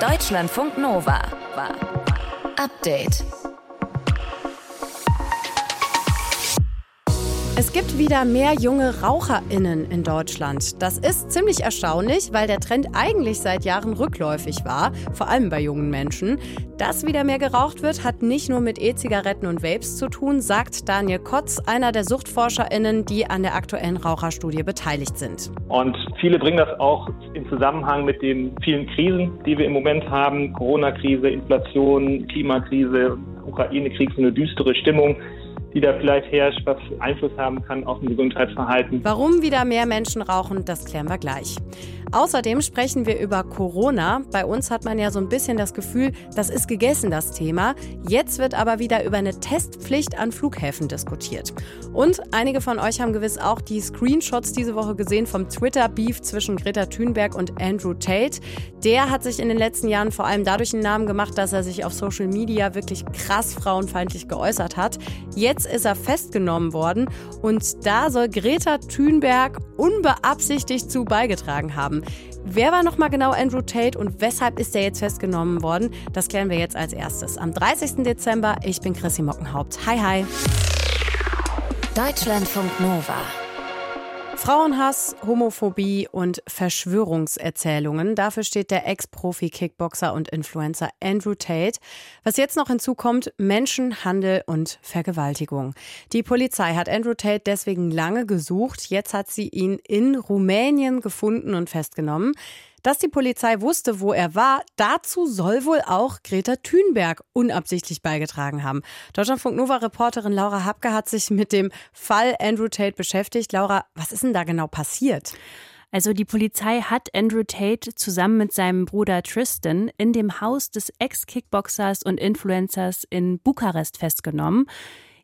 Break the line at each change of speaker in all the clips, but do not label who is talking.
Deutschlandfunk Nova. Update.
Es gibt wieder mehr junge RaucherInnen in Deutschland. Das ist ziemlich erstaunlich, weil der Trend eigentlich seit Jahren rückläufig war, vor allem bei jungen Menschen. Dass wieder mehr geraucht wird, hat nicht nur mit E-Zigaretten und Vapes zu tun, sagt Daniel Kotz, einer der SuchtforscherInnen, die an der aktuellen Raucherstudie beteiligt sind.
Und viele bringen das auch Zusammenhang mit den vielen Krisen, die wir im Moment haben. Corona-Krise, Inflation, Klimakrise, Ukraine-Krieg, so eine düstere Stimmung die da vielleicht herrscht, was Einfluss haben kann auf ein Gesundheitsverhalten.
Warum wieder mehr Menschen rauchen, das klären wir gleich. Außerdem sprechen wir über Corona. Bei uns hat man ja so ein bisschen das Gefühl, das ist gegessen, das Thema. Jetzt wird aber wieder über eine Testpflicht an Flughäfen diskutiert. Und einige von euch haben gewiss auch die Screenshots diese Woche gesehen vom Twitter-Beef zwischen Greta Thunberg und Andrew Tate. Der hat sich in den letzten Jahren vor allem dadurch einen Namen gemacht, dass er sich auf Social Media wirklich krass frauenfeindlich geäußert hat. Jetzt ist er festgenommen worden und da soll Greta Thunberg unbeabsichtigt zu beigetragen haben. Wer war nochmal genau Andrew Tate und weshalb ist er jetzt festgenommen worden? Das klären wir jetzt als erstes. Am 30. Dezember, ich bin Chrissy Mockenhaupt. Hi, hi.
Deutschlandfunk Nova.
Frauenhass, Homophobie und Verschwörungserzählungen. Dafür steht der Ex-Profi-Kickboxer und Influencer Andrew Tate. Was jetzt noch hinzukommt, Menschenhandel und Vergewaltigung. Die Polizei hat Andrew Tate deswegen lange gesucht. Jetzt hat sie ihn in Rumänien gefunden und festgenommen. Dass die Polizei wusste, wo er war, dazu soll wohl auch Greta Thunberg unabsichtlich beigetragen haben. Deutschlandfunk Nova-Reporterin Laura Hapke hat sich mit dem Fall Andrew Tate beschäftigt. Laura, was ist denn da genau passiert?
Also die Polizei hat Andrew Tate zusammen mit seinem Bruder Tristan in dem Haus des Ex-Kickboxers und Influencers in Bukarest festgenommen.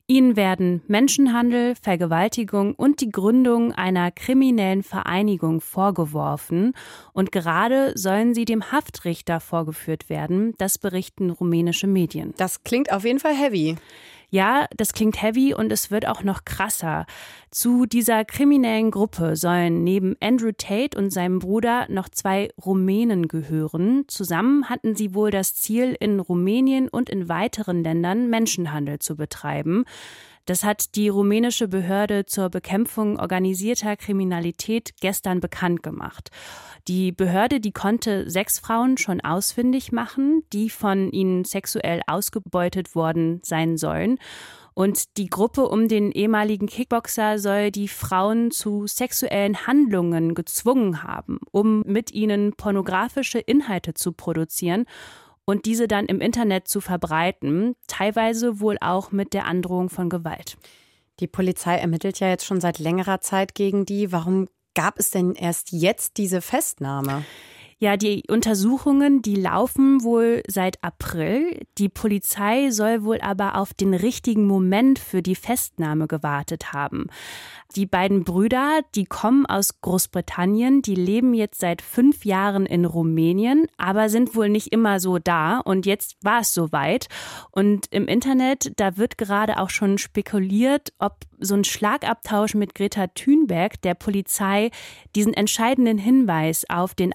Ihnen werden Menschenhandel, Vergewaltigung und die Gründung einer kriminellen Vereinigung vorgeworfen. Und gerade sollen sie dem Haftrichter vorgeführt werden. Das berichten rumänische Medien.
Das klingt auf jeden Fall heavy.
Ja, das klingt heavy und es wird auch noch krasser. Zu dieser kriminellen Gruppe sollen neben Andrew Tate und seinem Bruder noch zwei Rumänen gehören. Zusammen hatten sie wohl das Ziel, in Rumänien und in weiteren Ländern Menschenhandel zu betreiben. Das hat die rumänische Behörde zur Bekämpfung organisierter Kriminalität gestern bekannt gemacht. Die Behörde, die konnte sechs Frauen schon ausfindig machen, die von ihnen sexuell ausgebeutet worden sein sollen. Und die Gruppe um den ehemaligen Kickboxer soll die Frauen zu sexuellen Handlungen gezwungen haben, um mit ihnen pornografische Inhalte zu produzieren und diese dann im Internet zu verbreiten, teilweise wohl auch mit der Androhung von Gewalt.
Die Polizei ermittelt ja jetzt schon seit längerer Zeit gegen die. Warum gab es denn erst jetzt diese Festnahme?
Ja, die Untersuchungen, die laufen wohl seit April. Die Polizei soll wohl aber auf den richtigen Moment für die Festnahme gewartet haben. Die beiden Brüder, die kommen aus Großbritannien, die leben jetzt seit fünf Jahren in Rumänien, aber sind wohl nicht immer so da. Und jetzt war es soweit. Und im Internet, da wird gerade auch schon spekuliert, ob so ein Schlagabtausch mit Greta Thunberg der Polizei diesen entscheidenden Hinweis auf den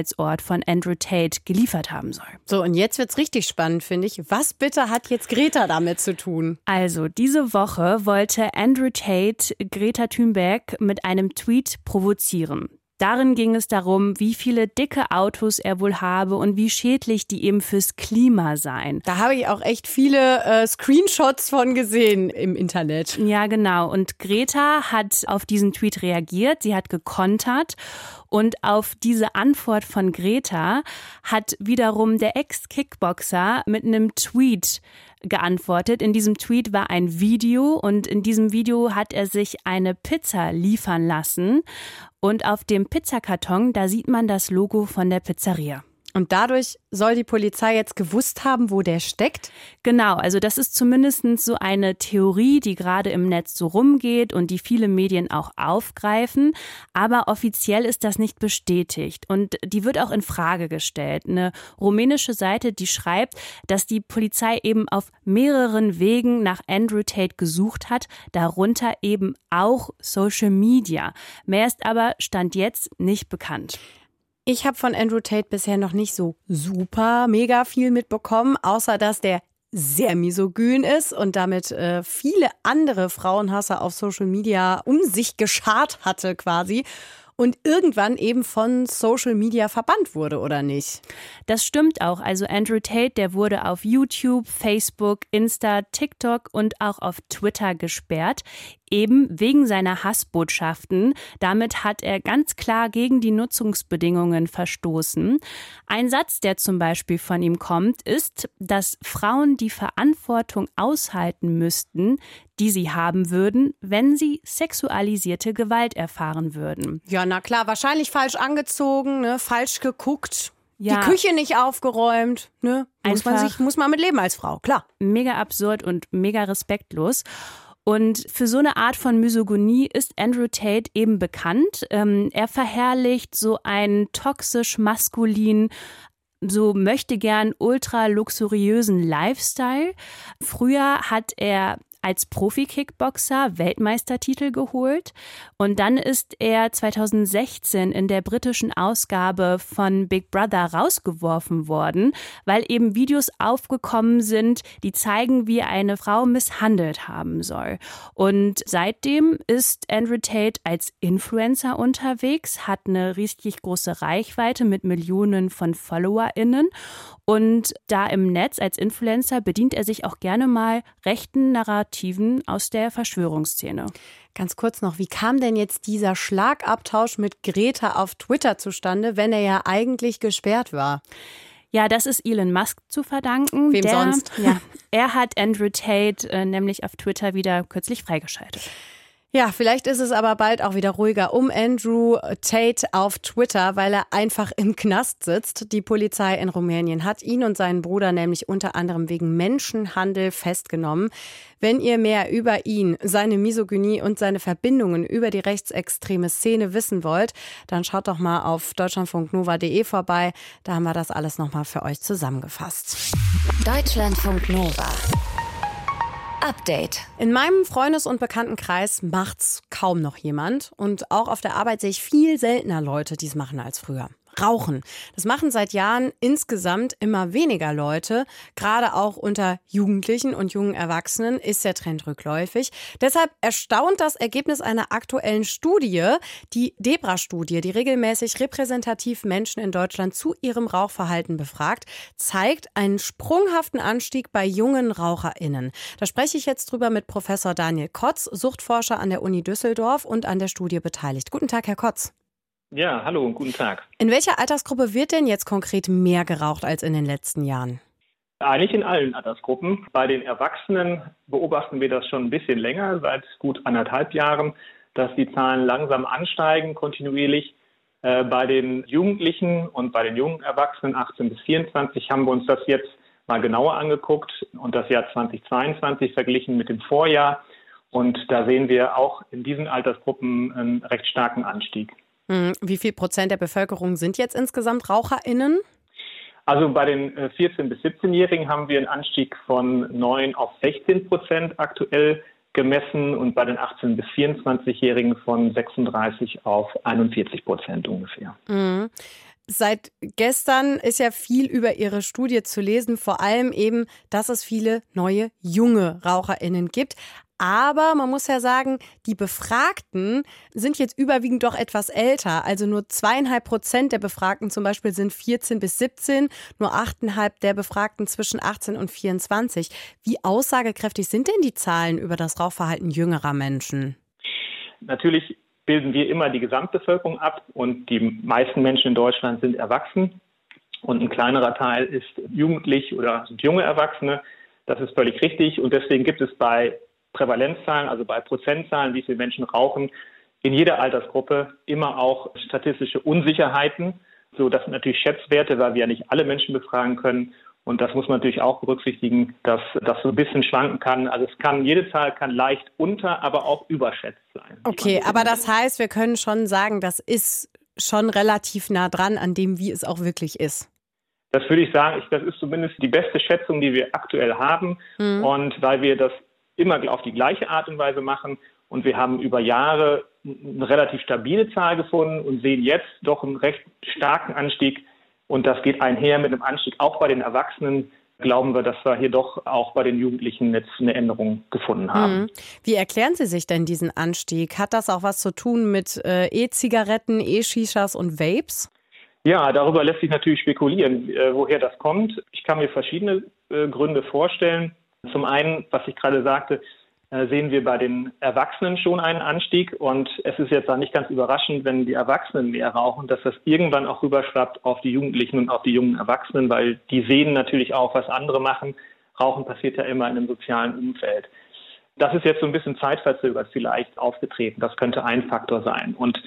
Aufenthaltsort von Andrew Tate geliefert haben soll.
So, und jetzt wird's richtig spannend, finde ich. Was bitte hat jetzt Greta damit zu tun?
Also, diese Woche wollte Andrew Tate Greta Thunberg mit einem Tweet provozieren. Darin ging es darum, wie viele dicke Autos er wohl habe und wie schädlich die eben fürs Klima seien.
Da habe ich auch echt viele äh, Screenshots von gesehen im Internet.
Ja, genau. Und Greta hat auf diesen Tweet reagiert. Sie hat gekontert. Und auf diese Antwort von Greta hat wiederum der Ex-Kickboxer mit einem Tweet geantwortet. In diesem Tweet war ein Video und in diesem Video hat er sich eine Pizza liefern lassen. Und auf dem Pizzakarton, da sieht man das Logo von der Pizzeria.
Und dadurch soll die Polizei jetzt gewusst haben, wo der steckt?
Genau, also das ist zumindest so eine Theorie, die gerade im Netz so rumgeht und die viele Medien auch aufgreifen. Aber offiziell ist das nicht bestätigt und die wird auch in Frage gestellt. Eine rumänische Seite, die schreibt, dass die Polizei eben auf mehreren Wegen nach Andrew Tate gesucht hat, darunter eben auch Social Media. Mehr ist aber Stand jetzt nicht bekannt.
Ich habe von Andrew Tate bisher noch nicht so super mega viel mitbekommen, außer dass der sehr misogyn ist und damit äh, viele andere Frauenhasser auf Social Media um sich geschart hatte quasi und irgendwann eben von Social Media verbannt wurde, oder nicht?
Das stimmt auch. Also Andrew Tate, der wurde auf YouTube, Facebook, Insta, TikTok und auch auf Twitter gesperrt eben wegen seiner Hassbotschaften. Damit hat er ganz klar gegen die Nutzungsbedingungen verstoßen. Ein Satz, der zum Beispiel von ihm kommt, ist, dass Frauen die Verantwortung aushalten müssten, die sie haben würden, wenn sie sexualisierte Gewalt erfahren würden.
Ja, na klar, wahrscheinlich falsch angezogen, ne? falsch geguckt. Ja. Die Küche nicht aufgeräumt, ne? Muss man sich, muss man mit leben als Frau, klar.
Mega absurd und mega respektlos. Und für so eine Art von Misogonie ist Andrew Tate eben bekannt. Ähm, er verherrlicht so einen toxisch maskulin, so möchte gern ultra luxuriösen Lifestyle. Früher hat er als Profi-Kickboxer Weltmeistertitel geholt und dann ist er 2016 in der britischen Ausgabe von Big Brother rausgeworfen worden, weil eben Videos aufgekommen sind, die zeigen, wie eine Frau misshandelt haben soll. Und seitdem ist Andrew Tate als Influencer unterwegs, hat eine richtig große Reichweite mit Millionen von FollowerInnen und da im Netz als Influencer bedient er sich auch gerne mal rechten Narrativen aus der Verschwörungsszene.
Ganz kurz noch, wie kam denn jetzt dieser Schlagabtausch mit Greta auf Twitter zustande, wenn er ja eigentlich gesperrt war?
Ja, das ist Elon Musk zu verdanken.
Wem
der,
sonst?
Ja, er hat Andrew Tate äh, nämlich auf Twitter wieder kürzlich freigeschaltet.
Ja, vielleicht ist es aber bald auch wieder ruhiger um Andrew Tate auf Twitter, weil er einfach im Knast sitzt. Die Polizei in Rumänien hat ihn und seinen Bruder nämlich unter anderem wegen Menschenhandel festgenommen. Wenn ihr mehr über ihn, seine Misogynie und seine Verbindungen über die rechtsextreme Szene wissen wollt, dann schaut doch mal auf deutschlandfunknova.de vorbei. Da haben wir das alles nochmal für euch zusammengefasst.
Deutschlandfunk Nova. Update.
In meinem Freundes- und Bekanntenkreis macht's kaum noch jemand. Und auch auf der Arbeit sehe ich viel seltener Leute, die es machen als früher. Rauchen. Das machen seit Jahren insgesamt immer weniger Leute. Gerade auch unter Jugendlichen und jungen Erwachsenen ist der Trend rückläufig. Deshalb erstaunt das Ergebnis einer aktuellen Studie, die Debra-Studie, die regelmäßig repräsentativ Menschen in Deutschland zu ihrem Rauchverhalten befragt, zeigt einen sprunghaften Anstieg bei jungen RaucherInnen. Da spreche ich jetzt drüber mit Professor Daniel Kotz, Suchtforscher an der Uni Düsseldorf und an der Studie beteiligt. Guten Tag, Herr Kotz.
Ja, hallo und guten Tag.
In welcher Altersgruppe wird denn jetzt konkret mehr geraucht als in den letzten Jahren?
Eigentlich in allen Altersgruppen. Bei den Erwachsenen beobachten wir das schon ein bisschen länger, seit gut anderthalb Jahren, dass die Zahlen langsam ansteigen, kontinuierlich. Äh, bei den Jugendlichen und bei den jungen Erwachsenen 18 bis 24 haben wir uns das jetzt mal genauer angeguckt und das Jahr 2022 verglichen mit dem Vorjahr. Und da sehen wir auch in diesen Altersgruppen einen recht starken Anstieg.
Hm, wie viel Prozent der Bevölkerung sind jetzt insgesamt RaucherInnen?
Also bei den 14- äh, bis 17-Jährigen haben wir einen Anstieg von 9 auf 16 Prozent aktuell gemessen und bei den 18- bis 24-Jährigen von 36 auf 41 Prozent ungefähr.
Mhm. Seit gestern ist ja viel über Ihre Studie zu lesen, vor allem eben, dass es viele neue junge RaucherInnen gibt. Aber man muss ja sagen, die Befragten sind jetzt überwiegend doch etwas älter. Also nur zweieinhalb Prozent der Befragten zum Beispiel sind 14 bis 17, nur achteinhalb der Befragten zwischen 18 und 24. Wie aussagekräftig sind denn die Zahlen über das Rauchverhalten jüngerer Menschen?
Natürlich bilden wir immer die Gesamtbevölkerung ab und die meisten Menschen in Deutschland sind erwachsen und ein kleinerer Teil ist jugendlich oder junge Erwachsene. Das ist völlig richtig und deswegen gibt es bei Prävalenzzahlen, also bei Prozentzahlen, wie viele Menschen rauchen, in jeder Altersgruppe immer auch statistische Unsicherheiten. So, das sind natürlich Schätzwerte, weil wir ja nicht alle Menschen befragen können. Und das muss man natürlich auch berücksichtigen, dass das so ein bisschen schwanken kann. Also es kann, jede Zahl kann leicht unter, aber auch überschätzt sein.
Okay, aber das heißt, wir können schon sagen, das ist schon relativ nah dran an dem, wie es auch wirklich ist.
Das würde ich sagen, ich, das ist zumindest die beste Schätzung, die wir aktuell haben. Mhm. Und weil wir das immer auf die gleiche Art und Weise machen. Und wir haben über Jahre eine relativ stabile Zahl gefunden und sehen jetzt doch einen recht starken Anstieg. Und das geht einher mit einem Anstieg auch bei den Erwachsenen. Glauben wir, dass wir hier doch auch bei den Jugendlichen jetzt eine Änderung gefunden haben.
Mhm. Wie erklären Sie sich denn diesen Anstieg? Hat das auch was zu tun mit äh, E-Zigaretten, E-Shishas und Vapes?
Ja, darüber lässt sich natürlich spekulieren, äh, woher das kommt. Ich kann mir verschiedene äh, Gründe vorstellen. Zum einen, was ich gerade sagte, äh, sehen wir bei den Erwachsenen schon einen Anstieg. Und es ist jetzt auch nicht ganz überraschend, wenn die Erwachsenen mehr rauchen, dass das irgendwann auch rüberschwappt auf die Jugendlichen und auf die jungen Erwachsenen, weil die sehen natürlich auch, was andere machen. Rauchen passiert ja immer in einem sozialen Umfeld. Das ist jetzt so ein bisschen zeitverzögert vielleicht aufgetreten. Das könnte ein Faktor sein. Und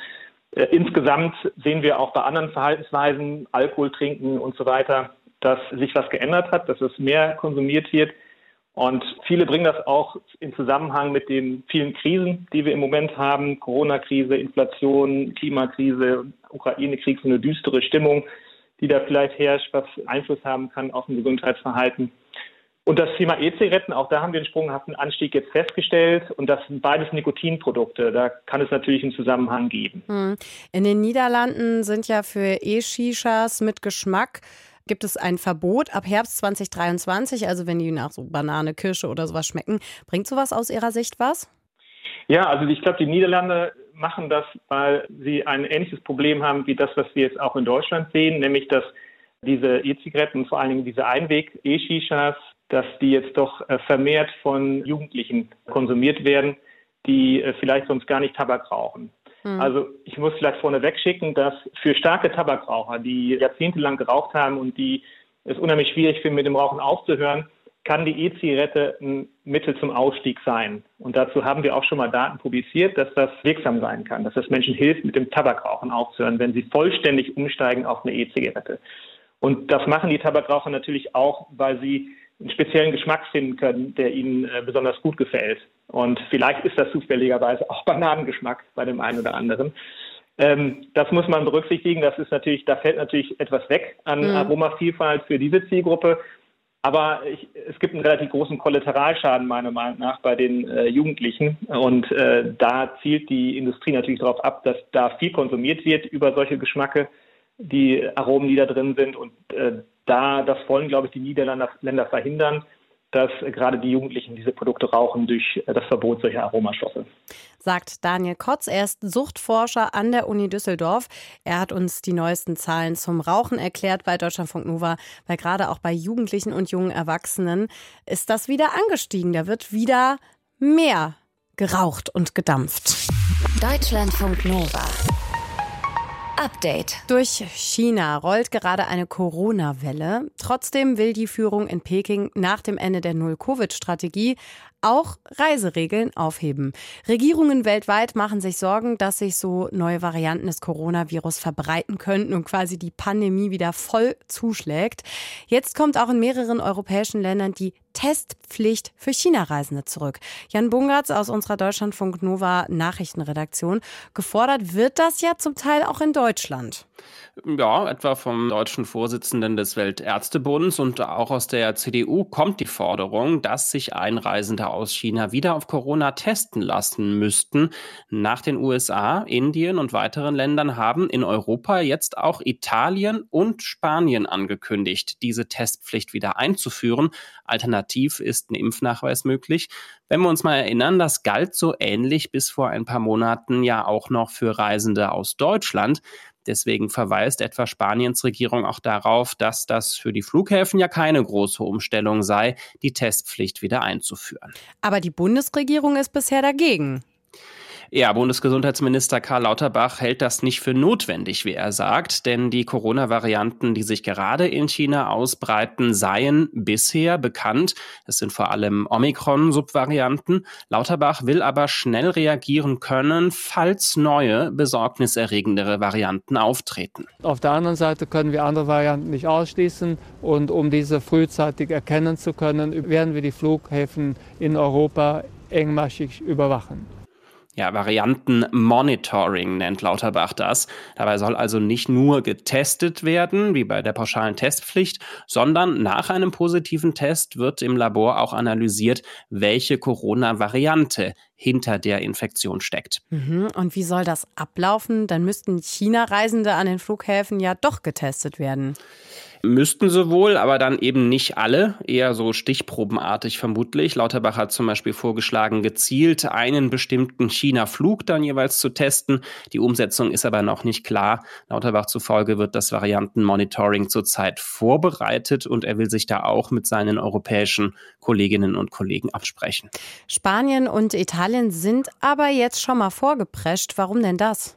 äh, insgesamt sehen wir auch bei anderen Verhaltensweisen, Alkohol trinken und so weiter, dass sich was geändert hat, dass es mehr konsumiert wird. Und viele bringen das auch in Zusammenhang mit den vielen Krisen, die wir im Moment haben. Corona-Krise, Inflation, Klimakrise, Ukraine-Krieg, so eine düstere Stimmung, die da vielleicht herrscht, was Einfluss haben kann auf ein Gesundheitsverhalten. Und das Thema E-Zigaretten, auch da haben wir einen sprunghaften Anstieg jetzt festgestellt. Und das sind beides Nikotinprodukte. Da kann es natürlich einen Zusammenhang geben.
Hm. In den Niederlanden sind ja für E-Shishas mit Geschmack gibt es ein Verbot ab Herbst 2023. Also wenn die nach so Banane, Kirsche oder sowas schmecken. Bringt sowas aus Ihrer Sicht was?
Ja, also ich glaube, die Niederlande machen das, weil sie ein ähnliches Problem haben wie das, was wir jetzt auch in Deutschland sehen, nämlich dass diese E-Zigaretten und vor allen Dingen diese Einweg-E-Shishas, dass die jetzt doch äh, vermehrt von Jugendlichen konsumiert werden, die äh, vielleicht sonst gar nicht Tabak rauchen. Mhm. Also ich muss vielleicht vorneweg schicken, dass für starke Tabakraucher, die jahrzehntelang geraucht haben und die es unheimlich schwierig finden, mit dem Rauchen aufzuhören, kann die E-Zigarette ein Mittel zum Ausstieg sein. Und dazu haben wir auch schon mal Daten publiziert, dass das wirksam sein kann, dass das Menschen hilft, mit dem Tabakrauchen aufzuhören, wenn sie vollständig umsteigen auf eine E-Zigarette. Und das machen die Tabakraucher natürlich auch, weil sie einen speziellen Geschmack finden können, der ihnen äh, besonders gut gefällt. Und vielleicht ist das zufälligerweise auch Bananengeschmack bei dem einen oder anderen. Ähm, das muss man berücksichtigen. Das ist natürlich, da fällt natürlich etwas weg an mhm. Aromavielfalt für diese Zielgruppe. Aber ich, es gibt einen relativ großen Kollateralschaden meiner Meinung nach bei den äh, Jugendlichen. Und äh, da zielt die Industrie natürlich darauf ab, dass da viel konsumiert wird über solche Geschmacke, die Aromen, die da drin sind. Und äh, da, das wollen, glaube ich, die Niederländer Länder verhindern, dass gerade die Jugendlichen diese Produkte rauchen durch das Verbot solcher Aromastoffe.
Sagt Daniel Kotz, er ist Suchtforscher an der Uni Düsseldorf. Er hat uns die neuesten Zahlen zum Rauchen erklärt bei Deutschlandfunk Nova, weil gerade auch bei Jugendlichen und jungen Erwachsenen ist das wieder angestiegen. Da wird wieder mehr geraucht und gedampft.
Deutschlandfunk Nova. Update.
Durch China rollt gerade eine Corona-Welle. Trotzdem will die Führung in Peking nach dem Ende der Null-Covid-Strategie auch Reiseregeln aufheben. Regierungen weltweit machen sich Sorgen, dass sich so neue Varianten des Coronavirus verbreiten könnten und quasi die Pandemie wieder voll zuschlägt. Jetzt kommt auch in mehreren europäischen Ländern die Testpflicht für China-Reisende zurück. Jan Bungartz aus unserer Deutschlandfunk Nova Nachrichtenredaktion. Gefordert wird das ja zum Teil auch in Deutschland.
Ja, etwa vom deutschen Vorsitzenden des Weltärztebunds und auch aus der CDU kommt die Forderung, dass sich Einreisende aus China wieder auf Corona testen lassen müssten. Nach den USA, Indien und weiteren Ländern haben in Europa jetzt auch Italien und Spanien angekündigt, diese Testpflicht wieder einzuführen. Alternativ ist ein Impfnachweis möglich. Wenn wir uns mal erinnern, das galt so ähnlich bis vor ein paar Monaten ja auch noch für Reisende aus Deutschland. Deswegen verweist etwa Spaniens Regierung auch darauf, dass das für die Flughäfen ja keine große Umstellung sei, die Testpflicht wieder einzuführen.
Aber die Bundesregierung ist bisher dagegen.
Ja, Bundesgesundheitsminister Karl Lauterbach hält das nicht für notwendig, wie er sagt, denn die Corona-Varianten, die sich gerade in China ausbreiten, seien bisher bekannt. Es sind vor allem Omikron-Subvarianten. Lauterbach will aber schnell reagieren können, falls neue, besorgniserregendere Varianten auftreten.
Auf der anderen Seite können wir andere Varianten nicht ausschließen und um diese frühzeitig erkennen zu können, werden wir die Flughäfen in Europa engmaschig überwachen.
Ja, Variantenmonitoring nennt Lauterbach das. Dabei soll also nicht nur getestet werden, wie bei der pauschalen Testpflicht, sondern nach einem positiven Test wird im Labor auch analysiert, welche Corona-Variante hinter der Infektion steckt.
Mhm. Und wie soll das ablaufen? Dann müssten China-Reisende an den Flughäfen ja doch getestet werden.
Müssten sie wohl, aber dann eben nicht alle, eher so stichprobenartig vermutlich. Lauterbach hat zum Beispiel vorgeschlagen, gezielt einen bestimmten China-Flug dann jeweils zu testen. Die Umsetzung ist aber noch nicht klar. Lauterbach zufolge wird das Variantenmonitoring zurzeit vorbereitet und er will sich da auch mit seinen europäischen Kolleginnen und Kollegen absprechen.
Spanien und Italien sind aber jetzt schon mal vorgeprescht. Warum denn das?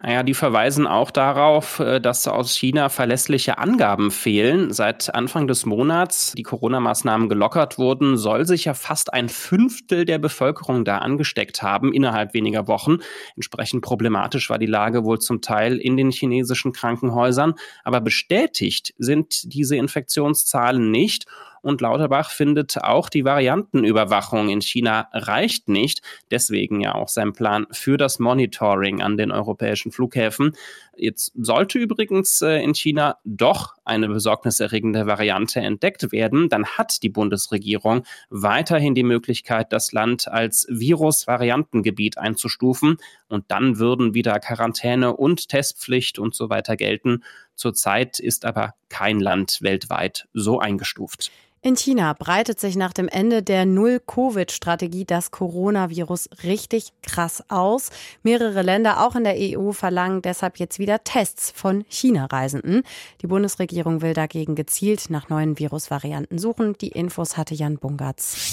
Naja, die verweisen auch darauf, äh, dass aus China verlässliche Angaben fehlen. Seit Anfang des Monats die Corona-Maßnahmen gelockert wurden, soll sich ja fast ein Fünftel der Bevölkerung da angesteckt haben innerhalb weniger Wochen. Entsprechend problematisch war die Lage wohl zum Teil in den chinesischen Krankenhäusern. Aber bestätigt sind diese Infektionszahlen nicht. Und Lauterbach findet auch die Variantenüberwachung in China reicht nicht. Deswegen ja auch sein Plan für das Monitoring an den europäischen Flughäfen. Jetzt sollte übrigens äh, in China doch eine besorgniserregende Variante entdeckt werden, dann hat die Bundesregierung weiterhin die Möglichkeit, das Land als Virus-Variantengebiet einzustufen und dann würden wieder Quarantäne und Testpflicht und so weiter gelten. Zurzeit ist aber kein Land weltweit so eingestuft.
In China breitet sich nach dem Ende der Null-Covid-Strategie das Coronavirus richtig krass aus. Mehrere Länder, auch in der EU, verlangen deshalb jetzt wieder Tests von China-Reisenden. Die Bundesregierung will dagegen gezielt nach neuen Virusvarianten suchen. Die Infos hatte Jan Bungartz.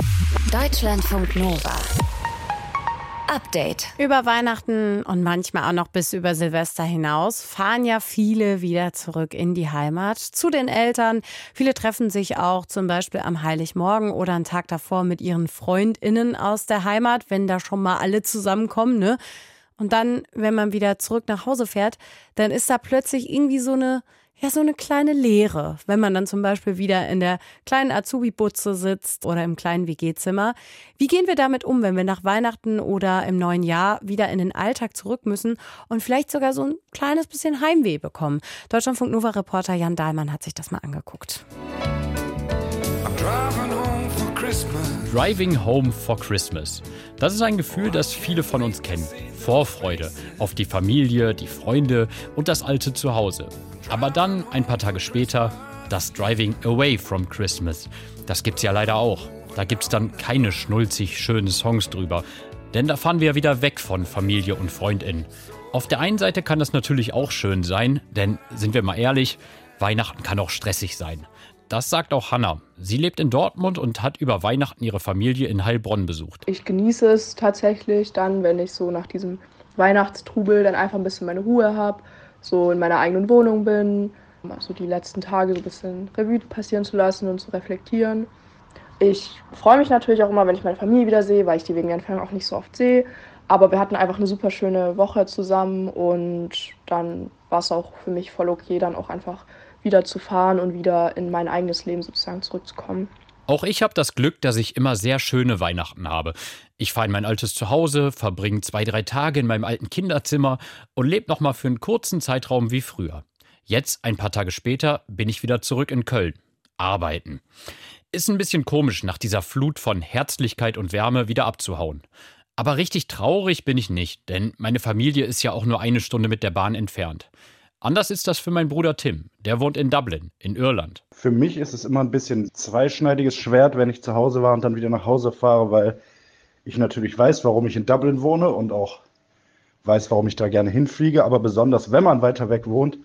Deutschlandfunk Nova. Update.
Über Weihnachten und manchmal auch noch bis über Silvester hinaus fahren ja viele wieder zurück in die Heimat, zu den Eltern. Viele treffen sich auch zum Beispiel am Heiligmorgen oder einen Tag davor mit ihren FreundInnen aus der Heimat, wenn da schon mal alle zusammenkommen, ne? Und dann, wenn man wieder zurück nach Hause fährt, dann ist da plötzlich irgendwie so eine ja so eine kleine Leere, wenn man dann zum Beispiel wieder in der kleinen Azubi-Butze sitzt oder im kleinen WG-Zimmer. Wie gehen wir damit um, wenn wir nach Weihnachten oder im neuen Jahr wieder in den Alltag zurück müssen und vielleicht sogar so ein kleines bisschen Heimweh bekommen? Deutschlandfunk Nova-Reporter Jan Dahlmann hat sich das mal angeguckt.
Driving Home for Christmas. Das ist ein Gefühl, das viele von uns kennen. Vorfreude auf die Familie, die Freunde und das alte Zuhause. Aber dann, ein paar Tage später, das Driving Away from Christmas. Das gibt's ja leider auch. Da gibt's dann keine schnulzig schönen Songs drüber. Denn da fahren wir wieder weg von Familie und FreundInnen. Auf der einen Seite kann das natürlich auch schön sein, denn sind wir mal ehrlich, Weihnachten kann auch stressig sein. Das sagt auch Hanna. Sie lebt in Dortmund und hat über Weihnachten ihre Familie in Heilbronn besucht.
Ich genieße es tatsächlich dann, wenn ich so nach diesem Weihnachtstrubel dann einfach ein bisschen meine Ruhe habe so in meiner eigenen Wohnung bin, so die letzten Tage so ein bisschen Revue passieren zu lassen und zu reflektieren. Ich freue mich natürlich auch immer, wenn ich meine Familie wieder sehe, weil ich die wegen der Entfernung auch nicht so oft sehe. Aber wir hatten einfach eine super schöne Woche zusammen und dann war es auch für mich voll okay, dann auch einfach wieder zu fahren und wieder in mein eigenes Leben sozusagen zurückzukommen.
Auch ich habe das Glück, dass ich immer sehr schöne Weihnachten habe. Ich fahre in mein altes Zuhause, verbringe zwei, drei Tage in meinem alten Kinderzimmer und lebe nochmal für einen kurzen Zeitraum wie früher. Jetzt, ein paar Tage später, bin ich wieder zurück in Köln. Arbeiten. Ist ein bisschen komisch, nach dieser Flut von Herzlichkeit und Wärme wieder abzuhauen. Aber richtig traurig bin ich nicht, denn meine Familie ist ja auch nur eine Stunde mit der Bahn entfernt. Anders ist das für meinen Bruder Tim. Der wohnt in Dublin, in Irland.
Für mich ist es immer ein bisschen zweischneidiges Schwert, wenn ich zu Hause war und dann wieder nach Hause fahre, weil ich natürlich weiß, warum ich in Dublin wohne und auch weiß, warum ich da gerne hinfliege. Aber besonders, wenn man weiter weg wohnt,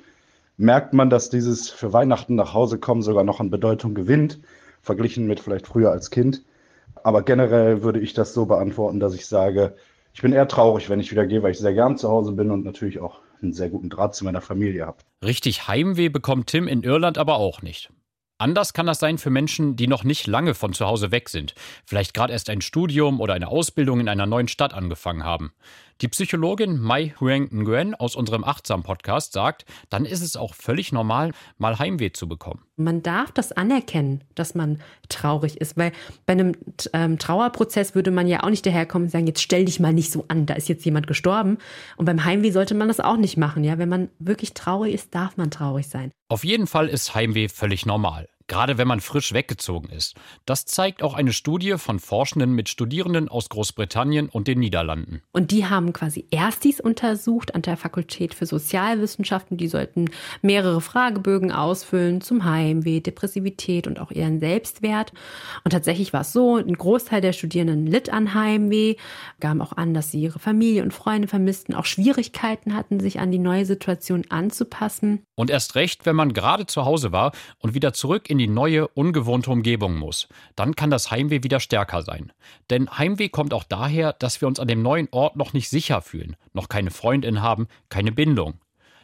merkt man, dass dieses für Weihnachten nach Hause kommen sogar noch an Bedeutung gewinnt, verglichen mit vielleicht früher als Kind. Aber generell würde ich das so beantworten, dass ich sage, ich bin eher traurig, wenn ich wieder gehe, weil ich sehr gern zu Hause bin und natürlich auch einen sehr guten Draht zu meiner Familie habe.
Richtig Heimweh bekommt Tim in Irland aber auch nicht. Anders kann das sein für Menschen, die noch nicht lange von zu Hause weg sind, vielleicht gerade erst ein Studium oder eine Ausbildung in einer neuen Stadt angefangen haben. Die Psychologin Mai Huang Nguyen aus unserem Achtsam-Podcast sagt, dann ist es auch völlig normal, mal Heimweh zu bekommen.
Man darf das anerkennen, dass man traurig ist, weil bei einem ähm, Trauerprozess würde man ja auch nicht daherkommen und sagen, jetzt stell dich mal nicht so an, da ist jetzt jemand gestorben. Und beim Heimweh sollte man das auch nicht machen, ja. Wenn man wirklich traurig ist, darf man traurig sein.
Auf jeden Fall ist Heimweh völlig normal gerade wenn man frisch weggezogen ist. Das zeigt auch eine Studie von Forschenden mit Studierenden aus Großbritannien und den Niederlanden.
Und die haben quasi Erstis untersucht an der Fakultät für Sozialwissenschaften. Die sollten mehrere Fragebögen ausfüllen zum Heimweh, Depressivität und auch ihren Selbstwert. Und tatsächlich war es so, ein Großteil der Studierenden litt an Heimweh, gaben auch an, dass sie ihre Familie und Freunde vermissten, auch Schwierigkeiten hatten, sich an die neue Situation anzupassen.
Und erst recht, wenn man gerade zu Hause war und wieder zurück in die neue, ungewohnte Umgebung muss, dann kann das Heimweh wieder stärker sein. Denn Heimweh kommt auch daher, dass wir uns an dem neuen Ort noch nicht sicher fühlen, noch keine Freundin haben, keine Bindung.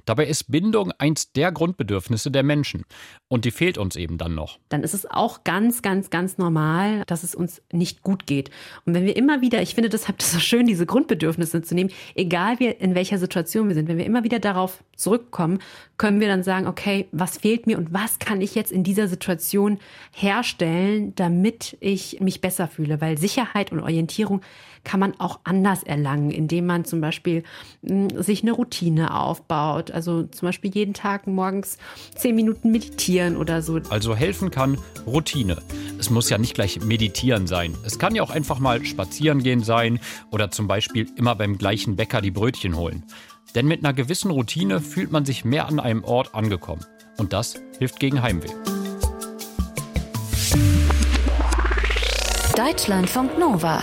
Dabei ist Bindung eins der Grundbedürfnisse der Menschen. Und die fehlt uns eben dann noch.
Dann ist es auch ganz, ganz, ganz normal, dass es uns nicht gut geht. Und wenn wir immer wieder, ich finde deshalb das so schön, diese Grundbedürfnisse zu nehmen, egal wie, in welcher Situation wir sind, wenn wir immer wieder darauf zurückkommen, können wir dann sagen, okay, was fehlt mir und was kann ich jetzt in dieser Situation herstellen, damit ich mich besser fühle? Weil Sicherheit und Orientierung kann man auch anders erlangen, indem man zum Beispiel mh, hm, sich eine Routine aufbaut. Also zum Beispiel jeden Tag morgens zehn Minuten meditieren oder so.
Also helfen kann Routine. Es muss ja nicht gleich meditieren sein. Es kann ja auch einfach mal spazieren gehen sein oder zum Beispiel immer beim gleichen Bäcker die Brötchen holen. Denn mit einer gewissen Routine fühlt man sich mehr an einem Ort angekommen. Und das hilft gegen Heimweh.
Deutschlandfunk Nova.